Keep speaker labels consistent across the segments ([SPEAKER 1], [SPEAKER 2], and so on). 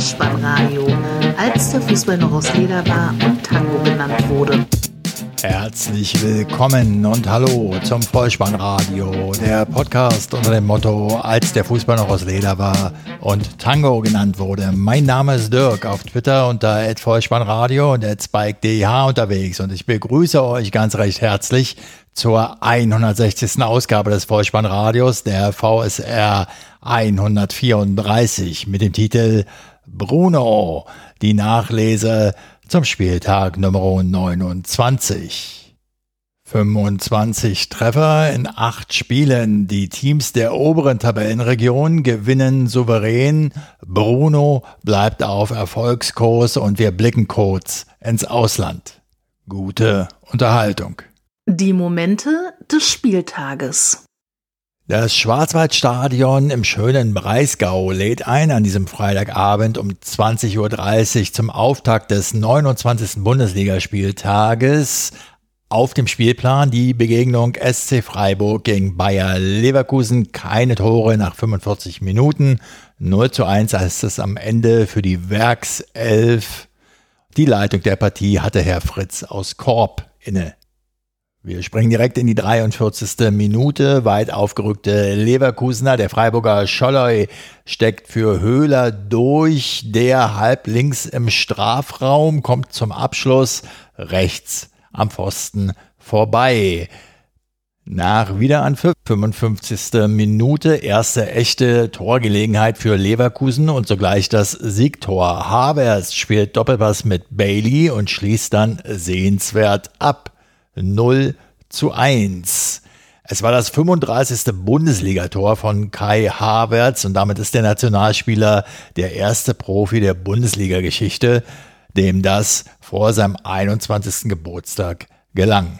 [SPEAKER 1] Vollspannradio, als der Fußball noch aus Leder war und Tango genannt wurde.
[SPEAKER 2] Herzlich willkommen und hallo zum Vollspannradio, der Podcast unter dem Motto, als der Fußball noch aus Leder war und Tango genannt wurde. Mein Name ist Dirk, auf Twitter unter Vollspannradio und SpikeDH unterwegs und ich begrüße euch ganz recht herzlich zur 160. Ausgabe des Vollspannradios, der VSR 134 mit dem Titel Bruno, die Nachlese zum Spieltag Nummer 29. 25 Treffer in acht Spielen. Die Teams der oberen Tabellenregion gewinnen souverän. Bruno bleibt auf Erfolgskurs und wir blicken kurz ins Ausland. Gute Unterhaltung.
[SPEAKER 1] Die Momente des Spieltages.
[SPEAKER 2] Das Schwarzwaldstadion im schönen Breisgau lädt ein an diesem Freitagabend um 20.30 Uhr zum Auftakt des 29. Bundesligaspieltages. Auf dem Spielplan die Begegnung SC Freiburg gegen Bayer Leverkusen. Keine Tore nach 45 Minuten. 0 zu 1 heißt es am Ende für die Werkself. Die Leitung der Partie hatte Herr Fritz aus Korb inne. Wir springen direkt in die 43. Minute. Weit aufgerückte Leverkusener. Der Freiburger Scholloy steckt für Höhler durch. Der halb links im Strafraum kommt zum Abschluss rechts am Pfosten vorbei. Nach Wiederanpfiff, 55. Minute, erste echte Torgelegenheit für Leverkusen und sogleich das Siegtor. Havertz spielt Doppelpass mit Bailey und schließt dann sehenswert ab. 0 zu 1. Es war das 35. Bundesligator von Kai Havertz und damit ist der Nationalspieler der erste Profi der Bundesliga-Geschichte, dem das vor seinem 21. Geburtstag gelang.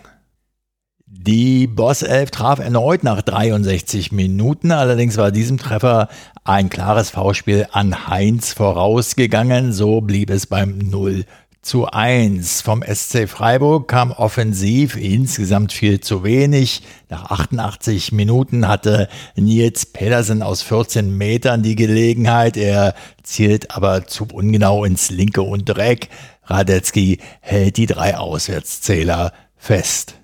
[SPEAKER 2] Die Bosself traf erneut nach 63 Minuten, allerdings war diesem Treffer ein klares V-Spiel an Heinz vorausgegangen, so blieb es beim 0 zu 1 vom SC Freiburg kam offensiv insgesamt viel zu wenig. Nach 88 Minuten hatte Nils Pedersen aus 14 Metern die Gelegenheit. Er zielt aber zu ungenau ins linke Untereck. Radetzky hält die drei Auswärtszähler fest.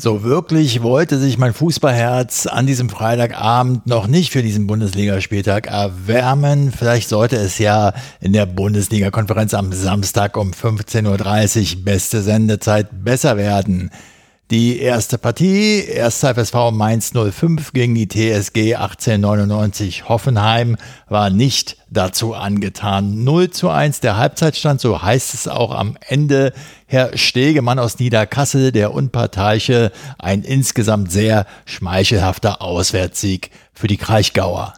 [SPEAKER 2] So wirklich wollte sich mein Fußballherz an diesem Freitagabend noch nicht für diesen Bundesligaspieltag erwärmen. Vielleicht sollte es ja in der Bundesliga-Konferenz am Samstag um 15.30 Uhr beste Sendezeit besser werden. Die erste Partie, 1. FSV Mainz 05 gegen die TSG 1899 Hoffenheim, war nicht dazu angetan. 0 zu 1 der Halbzeitstand, so heißt es auch am Ende. Herr Stegemann aus Niederkassel, der Unparteiche, ein insgesamt sehr schmeichelhafter Auswärtssieg für die Kraichgauer.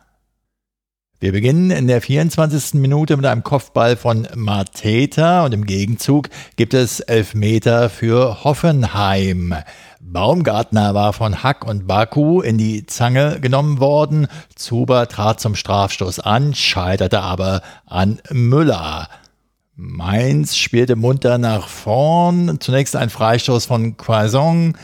[SPEAKER 2] Wir beginnen in der 24. Minute mit einem Kopfball von Mateta und im Gegenzug gibt es Elfmeter für Hoffenheim. Baumgartner war von Hack und Baku in die Zange genommen worden. Zuber trat zum Strafstoß an, scheiterte aber an Müller. Mainz spielte munter nach vorn. Zunächst ein Freistoß von Quaison.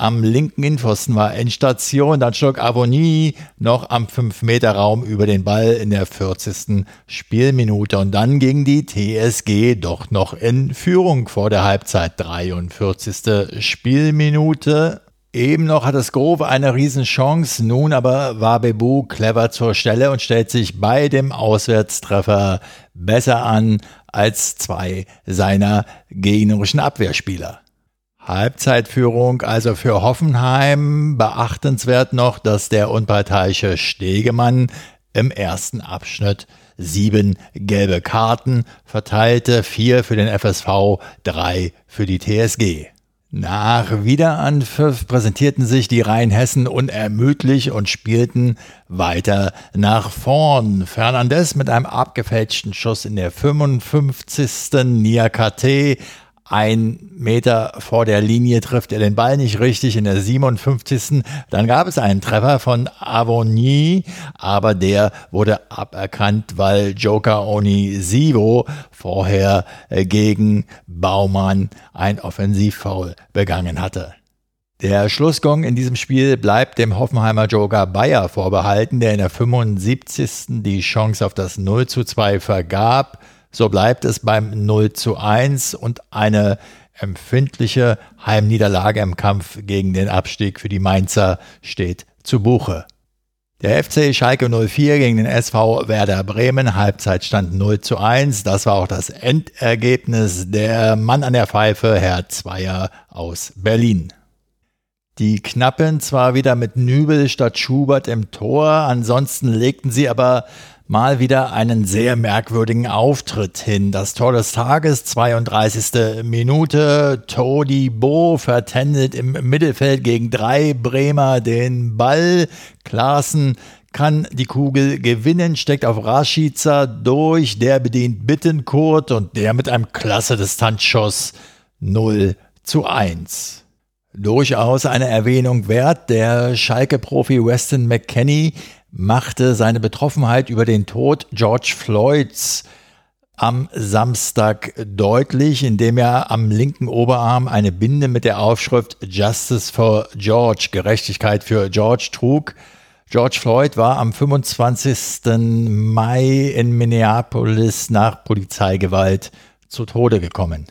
[SPEAKER 2] Am linken Innenpfosten war Endstation, dann schlug Avonie noch am 5-Meter-Raum über den Ball in der 40. Spielminute und dann ging die TSG doch noch in Führung vor der Halbzeit. 43. Spielminute. Eben noch hat es Grove eine Riesenchance, nun aber war Bebu clever zur Stelle und stellt sich bei dem Auswärtstreffer besser an als zwei seiner gegnerischen Abwehrspieler. Halbzeitführung also für Hoffenheim. Beachtenswert noch, dass der unparteiische Stegemann im ersten Abschnitt sieben gelbe Karten verteilte, vier für den FSV, drei für die TSG. Nach Wiederanpfiff präsentierten sich die Rheinhessen unermüdlich und spielten weiter nach vorn. Fernandes mit einem abgefälschten Schuss in der 55. Niakate ein Meter vor der Linie trifft er den Ball nicht richtig in der 57. Dann gab es einen Treffer von Avoni, aber der wurde aberkannt, weil Joker Onisivo vorher gegen Baumann ein Offensivfoul begangen hatte. Der Schlussgong in diesem Spiel bleibt dem Hoffenheimer Joker Bayer vorbehalten, der in der 75. die Chance auf das 0 zu 2 vergab. So bleibt es beim 0 zu 1 und eine empfindliche Heimniederlage im Kampf gegen den Abstieg für die Mainzer steht zu Buche. Der FC Schalke 04 gegen den SV Werder Bremen, Halbzeitstand 0 zu 1. Das war auch das Endergebnis. Der Mann an der Pfeife, Herr Zweier aus Berlin. Die Knappen zwar wieder mit Nübel statt Schubert im Tor, ansonsten legten sie aber mal wieder einen sehr merkwürdigen Auftritt hin. Das Tor des Tages, 32. Minute. Todi Bo vertändelt im Mittelfeld gegen drei Bremer den Ball. Klaassen kann die Kugel gewinnen, steckt auf Rashica durch, der bedient Bittenkurt und der mit einem klasse Distanzschuss 0 zu 1. Durchaus eine Erwähnung wert. Der Schalke-Profi Weston McKenney machte seine Betroffenheit über den Tod George Floyds am Samstag deutlich, indem er am linken Oberarm eine Binde mit der Aufschrift Justice for George, Gerechtigkeit für George trug. George Floyd war am 25. Mai in Minneapolis nach Polizeigewalt zu Tode gekommen.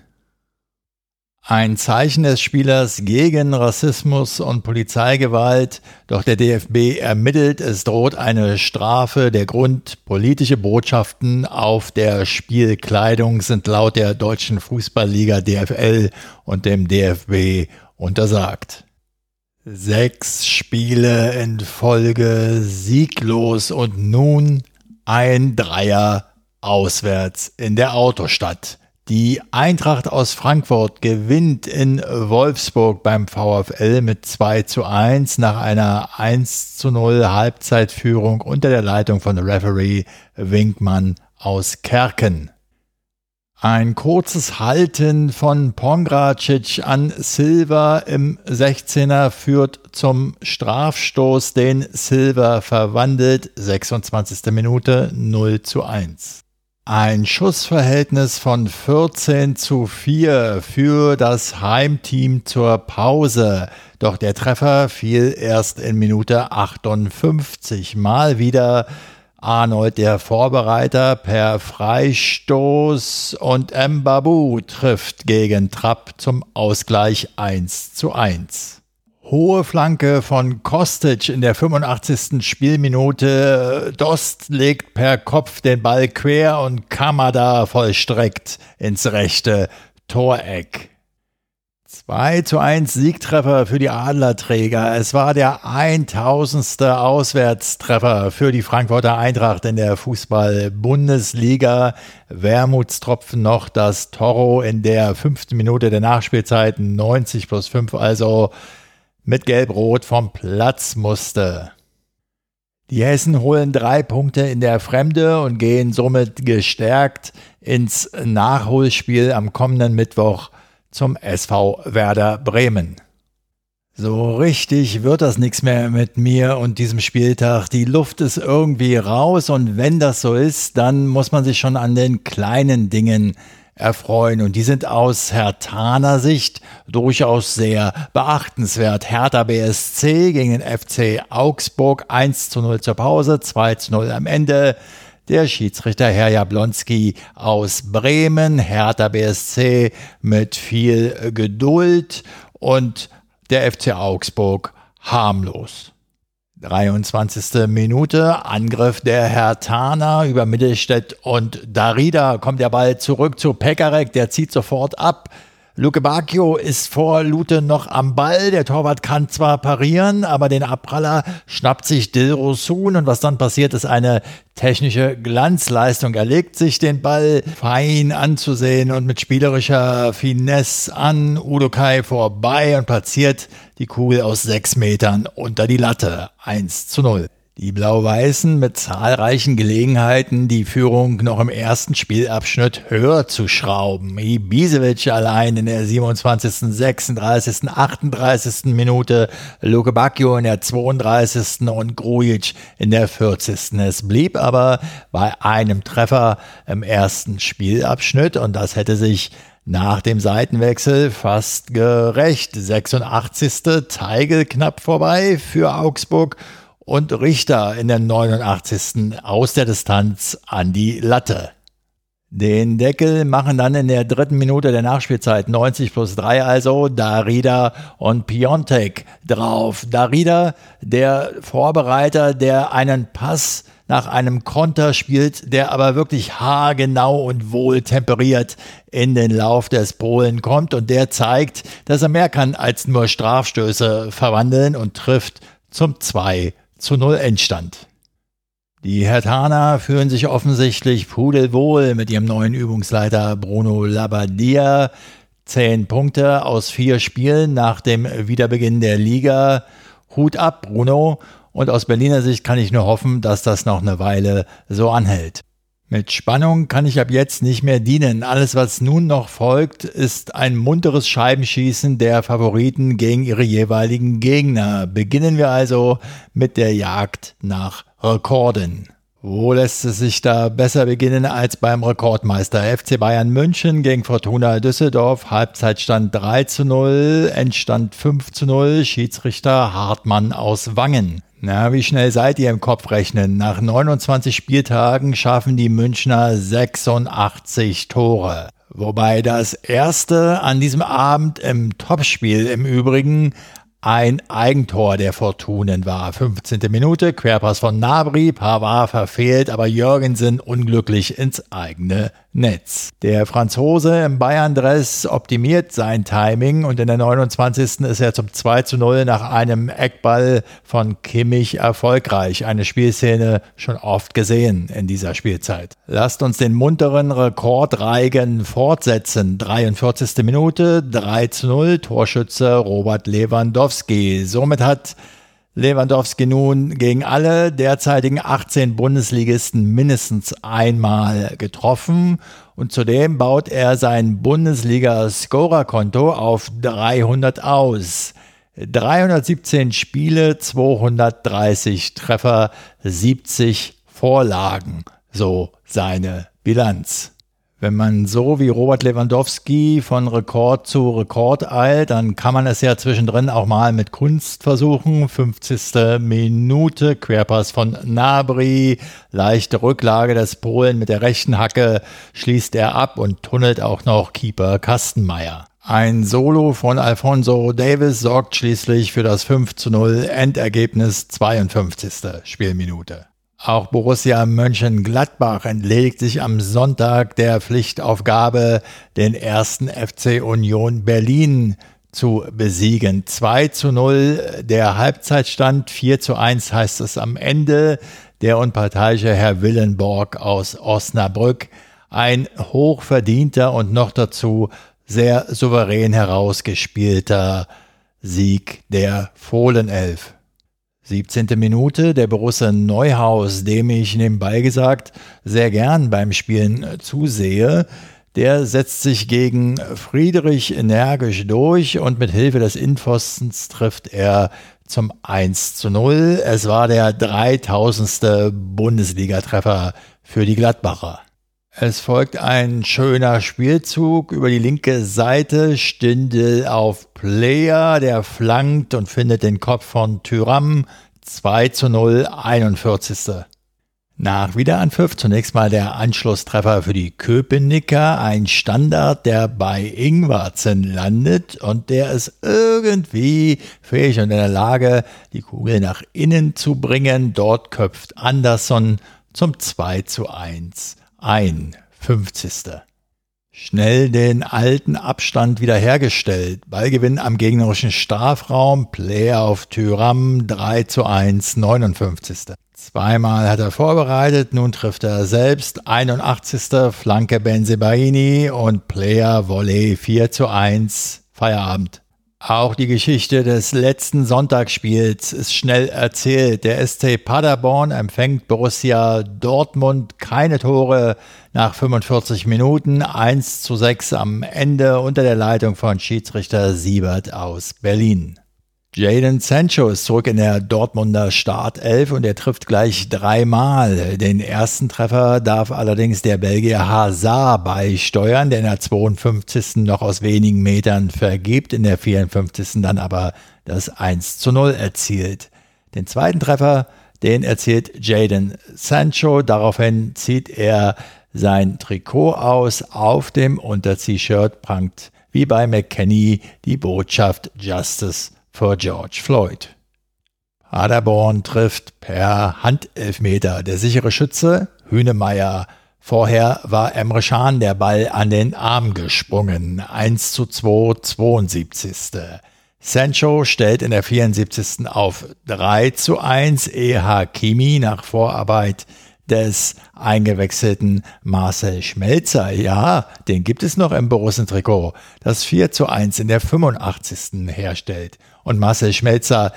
[SPEAKER 2] Ein Zeichen des Spielers gegen Rassismus und Polizeigewalt, doch der DFB ermittelt, es droht eine Strafe. Der Grund, politische Botschaften auf der Spielkleidung sind laut der deutschen Fußballliga DFL und dem DFB untersagt. Sechs Spiele in Folge sieglos und nun ein Dreier auswärts in der Autostadt. Die Eintracht aus Frankfurt gewinnt in Wolfsburg beim VfL mit 2 zu 1 nach einer 1 zu 0 Halbzeitführung unter der Leitung von Referee Winkmann aus Kerken. Ein kurzes Halten von Pongracic an Silva im 16er führt zum Strafstoß, den Silva verwandelt. 26. Minute 0 zu 1. Ein Schussverhältnis von 14 zu 4 für das Heimteam zur Pause. Doch der Treffer fiel erst in Minute 58. Mal wieder Arnold, der Vorbereiter, per Freistoß und Mbabu trifft gegen Trapp zum Ausgleich 1 zu 1. Hohe Flanke von Kostic in der 85. Spielminute. Dost legt per Kopf den Ball quer und Kamada vollstreckt ins rechte Toreck. 2 zu 1 Siegtreffer für die Adlerträger. Es war der 1000. Auswärtstreffer für die Frankfurter Eintracht in der Fußball-Bundesliga. Wermutstropfen noch das Toro in der fünften Minute der Nachspielzeit 90 plus 5, also mit Gelb-Rot vom Platz musste. Die Hessen holen drei Punkte in der Fremde und gehen somit gestärkt ins Nachholspiel am kommenden Mittwoch zum SV Werder Bremen. So richtig wird das nichts mehr mit mir und diesem Spieltag. Die Luft ist irgendwie raus und wenn das so ist, dann muss man sich schon an den kleinen Dingen erfreuen. Und die sind aus Hertaner Sicht durchaus sehr beachtenswert. Hertha BSC gegen den FC Augsburg 1 zu 0 zur Pause, 2 zu 0 am Ende. Der Schiedsrichter Herr Jablonski aus Bremen, Hertha BSC mit viel Geduld und der FC Augsburg harmlos. 23. Minute, Angriff der Hertaner über Mittelstädt und Darida kommt der Ball zurück zu Pekarek, der zieht sofort ab. Luke Bacchio ist vor Lute noch am Ball. Der Torwart kann zwar parieren, aber den Abpraller schnappt sich Dilrosun und was dann passiert, ist eine technische Glanzleistung. Er legt sich den Ball fein anzusehen und mit spielerischer Finesse an Udokai vorbei und platziert die Kugel aus sechs Metern unter die Latte. 1 zu 0. Die Blau-Weißen mit zahlreichen Gelegenheiten, die Führung noch im ersten Spielabschnitt höher zu schrauben. Ibisevic allein in der 27., 36., 38. Minute, Luke Bacchio in der 32. und Grujic in der 40. Es blieb aber bei einem Treffer im ersten Spielabschnitt und das hätte sich Nach dem Seitenwechsel fast gerecht. 86. Teigel knapp vorbei für Augsburg und Richter in der 89. aus der Distanz an die Latte. Den Deckel machen dann in der dritten Minute der Nachspielzeit 90 plus 3 also Darida und Piontek drauf. Darida, der Vorbereiter, der einen Pass nach einem Konter spielt, der aber wirklich haargenau und wohl temperiert in den Lauf des Polen kommt und der zeigt, dass er mehr kann als nur Strafstöße verwandeln und trifft zum 2 zu 0 Endstand. Die Hertaner fühlen sich offensichtlich pudelwohl mit ihrem neuen Übungsleiter Bruno Labbadia. Zehn Punkte aus vier Spielen nach dem Wiederbeginn der Liga. Hut ab, Bruno. Und aus Berliner Sicht kann ich nur hoffen, dass das noch eine Weile so anhält. Mit Spannung kann ich ab jetzt nicht mehr dienen. Alles, was nun noch folgt, ist ein munteres Scheibenschießen der Favoriten gegen ihre jeweiligen Gegner. Beginnen wir also mit der Jagd nach Rekorden. Wo lässt es sich da besser beginnen als beim Rekordmeister FC Bayern München gegen Fortuna Düsseldorf? Halbzeitstand 3 zu 0, Endstand 5 zu 0, Schiedsrichter Hartmann aus Wangen. Na, wie schnell seid ihr im Kopf rechnen? Nach 29 Spieltagen schaffen die Münchner 86 Tore. Wobei das erste an diesem Abend im Topspiel im Übrigen ein Eigentor der Fortunen war. 15. Minute, Querpass von Nabri, Pavard verfehlt, aber Jürgensen unglücklich ins eigene Netz. Der Franzose im Bayern-Dress optimiert sein Timing und in der 29. ist er zum 2 zu 0 nach einem Eckball von Kimmich erfolgreich. Eine Spielszene schon oft gesehen in dieser Spielzeit. Lasst uns den munteren Rekordreigen fortsetzen. 43. Minute, 3 zu 0, Torschütze Robert Lewandowski. Somit hat Lewandowski nun gegen alle derzeitigen 18 Bundesligisten mindestens einmal getroffen und zudem baut er sein Bundesliga-Scorer-Konto auf 300 aus. 317 Spiele, 230 Treffer, 70 Vorlagen, so seine Bilanz. Wenn man so wie Robert Lewandowski von Rekord zu Rekord eilt, dann kann man es ja zwischendrin auch mal mit Kunst versuchen. 50. Minute, Querpass von Nabri, leichte Rücklage des Polen mit der rechten Hacke, schließt er ab und tunnelt auch noch Keeper Kastenmeier. Ein Solo von Alfonso Davis sorgt schließlich für das 5 zu 0 Endergebnis 52. Spielminute. Auch Borussia Mönchengladbach entledigt sich am Sonntag der Pflichtaufgabe, den ersten FC Union Berlin zu besiegen. 2 zu 0 der Halbzeitstand, 4 zu 1 heißt es am Ende. Der unparteiische Herr Willenborg aus Osnabrück, ein hochverdienter und noch dazu sehr souverän herausgespielter Sieg der Fohlenelf. 17. Minute, der Borussia Neuhaus, dem ich nebenbei gesagt sehr gern beim Spielen zusehe, der setzt sich gegen Friedrich energisch durch und mit Hilfe des Innenpfostens trifft er zum 1 zu 0. Es war der 3000. Bundesligatreffer für die Gladbacher. Es folgt ein schöner Spielzug über die linke Seite. Stindel auf Player, der flankt und findet den Kopf von Tyram. 2 zu 0, 41. Nach Wiederanpfiff zunächst mal der Anschlusstreffer für die Köpenicker, ein Standard, der bei Ingwarzen landet und der ist irgendwie fähig und in der Lage, die Kugel nach innen zu bringen. Dort köpft Anderson zum 2 zu 1 ein 50. Schnell den alten Abstand wiederhergestellt. Ballgewinn am gegnerischen Strafraum. Player auf Tyram 3 zu 1, 59. Zweimal hat er vorbereitet, nun trifft er selbst. 81. Flanke Benzebaini und Player Volley 4 zu 1. Feierabend. Auch die Geschichte des letzten Sonntagsspiels ist schnell erzählt. Der SC Paderborn empfängt Borussia Dortmund keine Tore nach 45 Minuten, 1 zu 6 am Ende unter der Leitung von Schiedsrichter Siebert aus Berlin. Jaden Sancho ist zurück in der Dortmunder Startelf und er trifft gleich dreimal. Den ersten Treffer darf allerdings der Belgier Hazard beisteuern, der in der 52. noch aus wenigen Metern vergibt, in der 54. dann aber das 1 zu 0 erzielt. Den zweiten Treffer, den erzielt Jaden Sancho. Daraufhin zieht er sein Trikot aus. Auf dem Unter-T-Shirt prangt wie bei McKenny die Botschaft Justice für George Floyd. Paderborn trifft per Handelfmeter. Der sichere Schütze Hünemeyer. Vorher war Emre Can der Ball an den Arm gesprungen. 1 zu 2, 72. Sancho stellt in der 74. auf 3 zu 1. E. Hakimi nach Vorarbeit des eingewechselten Marcel Schmelzer. Ja, den gibt es noch im Borussen-Trikot, das 4 zu 1 in der 85. herstellt. Und Marcel Schmelzer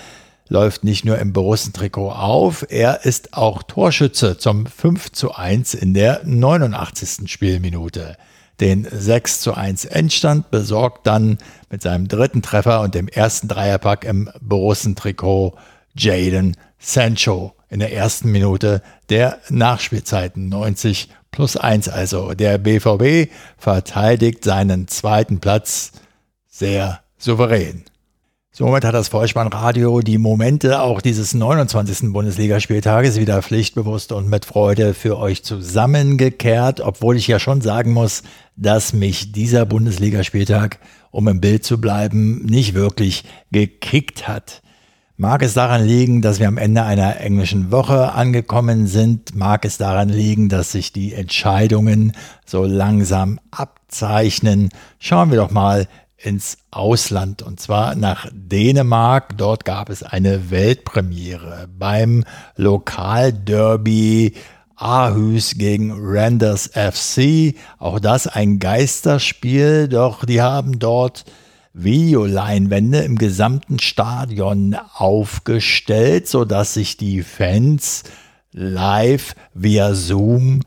[SPEAKER 2] läuft nicht nur im Borussen-Trikot auf, er ist auch Torschütze zum 5 zu 1 in der 89. Spielminute. Den 6 zu 1 Endstand besorgt dann mit seinem dritten Treffer und dem ersten Dreierpack im Borussen-Trikot Jaden Sancho in der ersten Minute der Nachspielzeiten 90 plus 1 also. Der BVB verteidigt seinen zweiten Platz sehr souverän. Somit hat das Vollspannradio die Momente auch dieses 29. Bundesligaspieltages wieder pflichtbewusst und mit Freude für euch zusammengekehrt, obwohl ich ja schon sagen muss, dass mich dieser Bundesligaspieltag, um im Bild zu bleiben, nicht wirklich gekickt hat. Mag es daran liegen, dass wir am Ende einer englischen Woche angekommen sind? Mag es daran liegen, dass sich die Entscheidungen so langsam abzeichnen? Schauen wir doch mal ins Ausland und zwar nach Dänemark. Dort gab es eine Weltpremiere beim Lokalderby Aarhus gegen Randers FC. Auch das ein Geisterspiel, doch die haben dort Videoleinwände im gesamten Stadion aufgestellt, sodass sich die Fans live via Zoom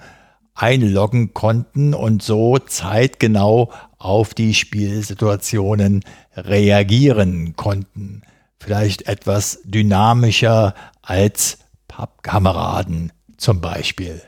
[SPEAKER 2] einloggen konnten und so zeitgenau auf die Spielsituationen reagieren konnten. Vielleicht etwas dynamischer als Pappkameraden zum Beispiel.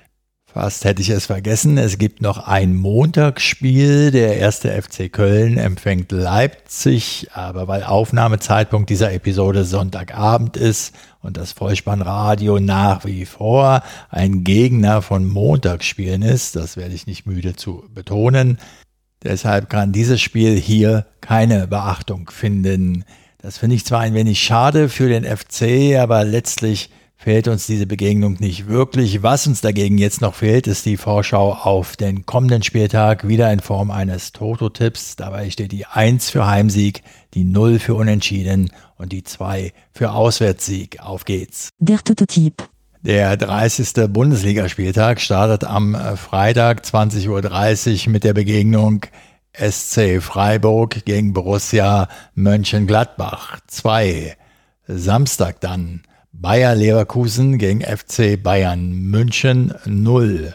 [SPEAKER 2] Fast hätte ich es vergessen. Es gibt noch ein Montagsspiel. Der erste FC Köln empfängt Leipzig, aber weil Aufnahmezeitpunkt dieser Episode Sonntagabend ist und das Vollspannradio nach wie vor ein Gegner von Montagsspielen ist, das werde ich nicht müde zu betonen. Deshalb kann dieses Spiel hier keine Beachtung finden. Das finde ich zwar ein wenig schade für den FC, aber letztlich fehlt uns diese Begegnung nicht wirklich. Was uns dagegen jetzt noch fehlt, ist die Vorschau auf den kommenden Spieltag, wieder in Form eines Toto-Tipps. Dabei steht die 1 für Heimsieg, die 0 für Unentschieden und die 2 für Auswärtssieg. Auf geht's.
[SPEAKER 3] Der Toto-Tipp.
[SPEAKER 2] Der 30. Bundesligaspieltag startet am Freitag 20.30 Uhr mit der Begegnung SC Freiburg gegen Borussia Mönchengladbach 2. Samstag dann Bayer Leverkusen gegen FC Bayern München 0.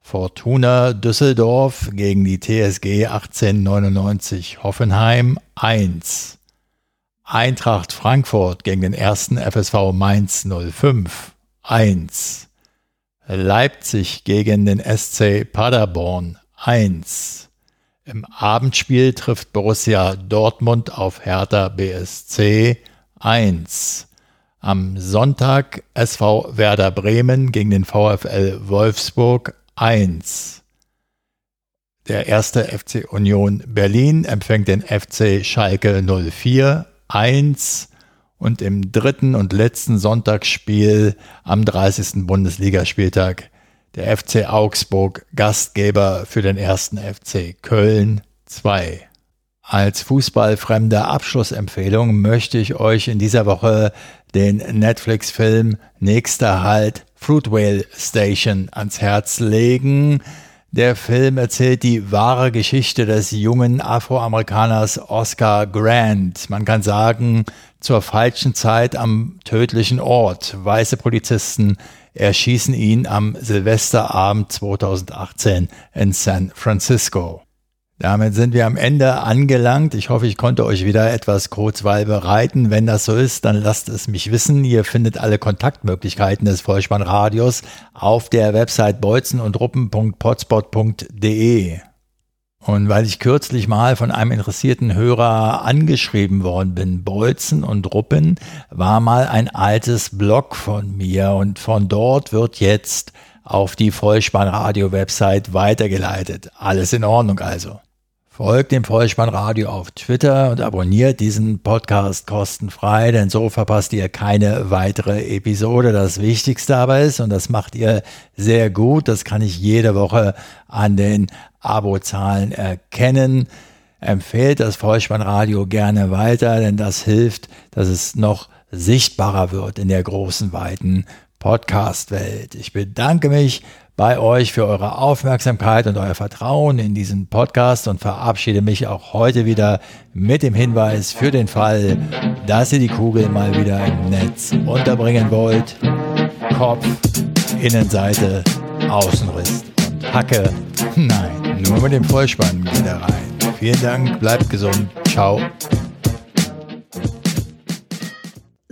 [SPEAKER 2] Fortuna Düsseldorf gegen die TSG 1899 Hoffenheim 1. Eintracht Frankfurt gegen den ersten FSV Mainz 05 1. Leipzig gegen den SC Paderborn 1. Im Abendspiel trifft Borussia Dortmund auf Hertha BSC 1. Am Sonntag SV Werder Bremen gegen den VfL Wolfsburg 1. Der erste FC Union Berlin empfängt den FC Schalke 04 1 und im dritten und letzten Sonntagsspiel am 30. Bundesligaspieltag der FC Augsburg Gastgeber für den ersten FC Köln 2. Als fußballfremde Abschlussempfehlung möchte ich euch in dieser Woche den Netflix-Film Nächster Halt Fruitwhale Station ans Herz legen. Der Film erzählt die wahre Geschichte des jungen Afroamerikaners Oscar Grant. Man kann sagen, zur falschen Zeit am tödlichen Ort. Weiße Polizisten erschießen ihn am Silvesterabend 2018 in San Francisco. Damit sind wir am Ende angelangt. Ich hoffe, ich konnte euch wieder etwas Kurzweil bereiten. Wenn das so ist, dann lasst es mich wissen. Ihr findet alle Kontaktmöglichkeiten des Vollspannradios auf der Website bolzenundruppen.potspot.de. Und weil ich kürzlich mal von einem interessierten Hörer angeschrieben worden bin, Bolzen und Ruppen war mal ein altes Blog von mir und von dort wird jetzt auf die Vollspannradio-Website weitergeleitet. Alles in Ordnung also. Folgt dem Vollspannradio auf Twitter und abonniert diesen Podcast kostenfrei, denn so verpasst ihr keine weitere Episode. Das Wichtigste aber ist, und das macht ihr sehr gut, das kann ich jede Woche an den Abozahlen erkennen. Empfehlt das Vollspannradio gerne weiter, denn das hilft, dass es noch sichtbarer wird in der großen, weiten Podcast-Welt. Ich bedanke mich bei euch für eure Aufmerksamkeit und euer Vertrauen in diesen Podcast und verabschiede mich auch heute wieder mit dem Hinweis für den Fall, dass ihr die Kugel mal wieder im Netz unterbringen wollt. Kopf, Innenseite, Außenriss und Hacke. Nein, nur mit dem Vollspann wieder rein. Vielen Dank, bleibt gesund. Ciao.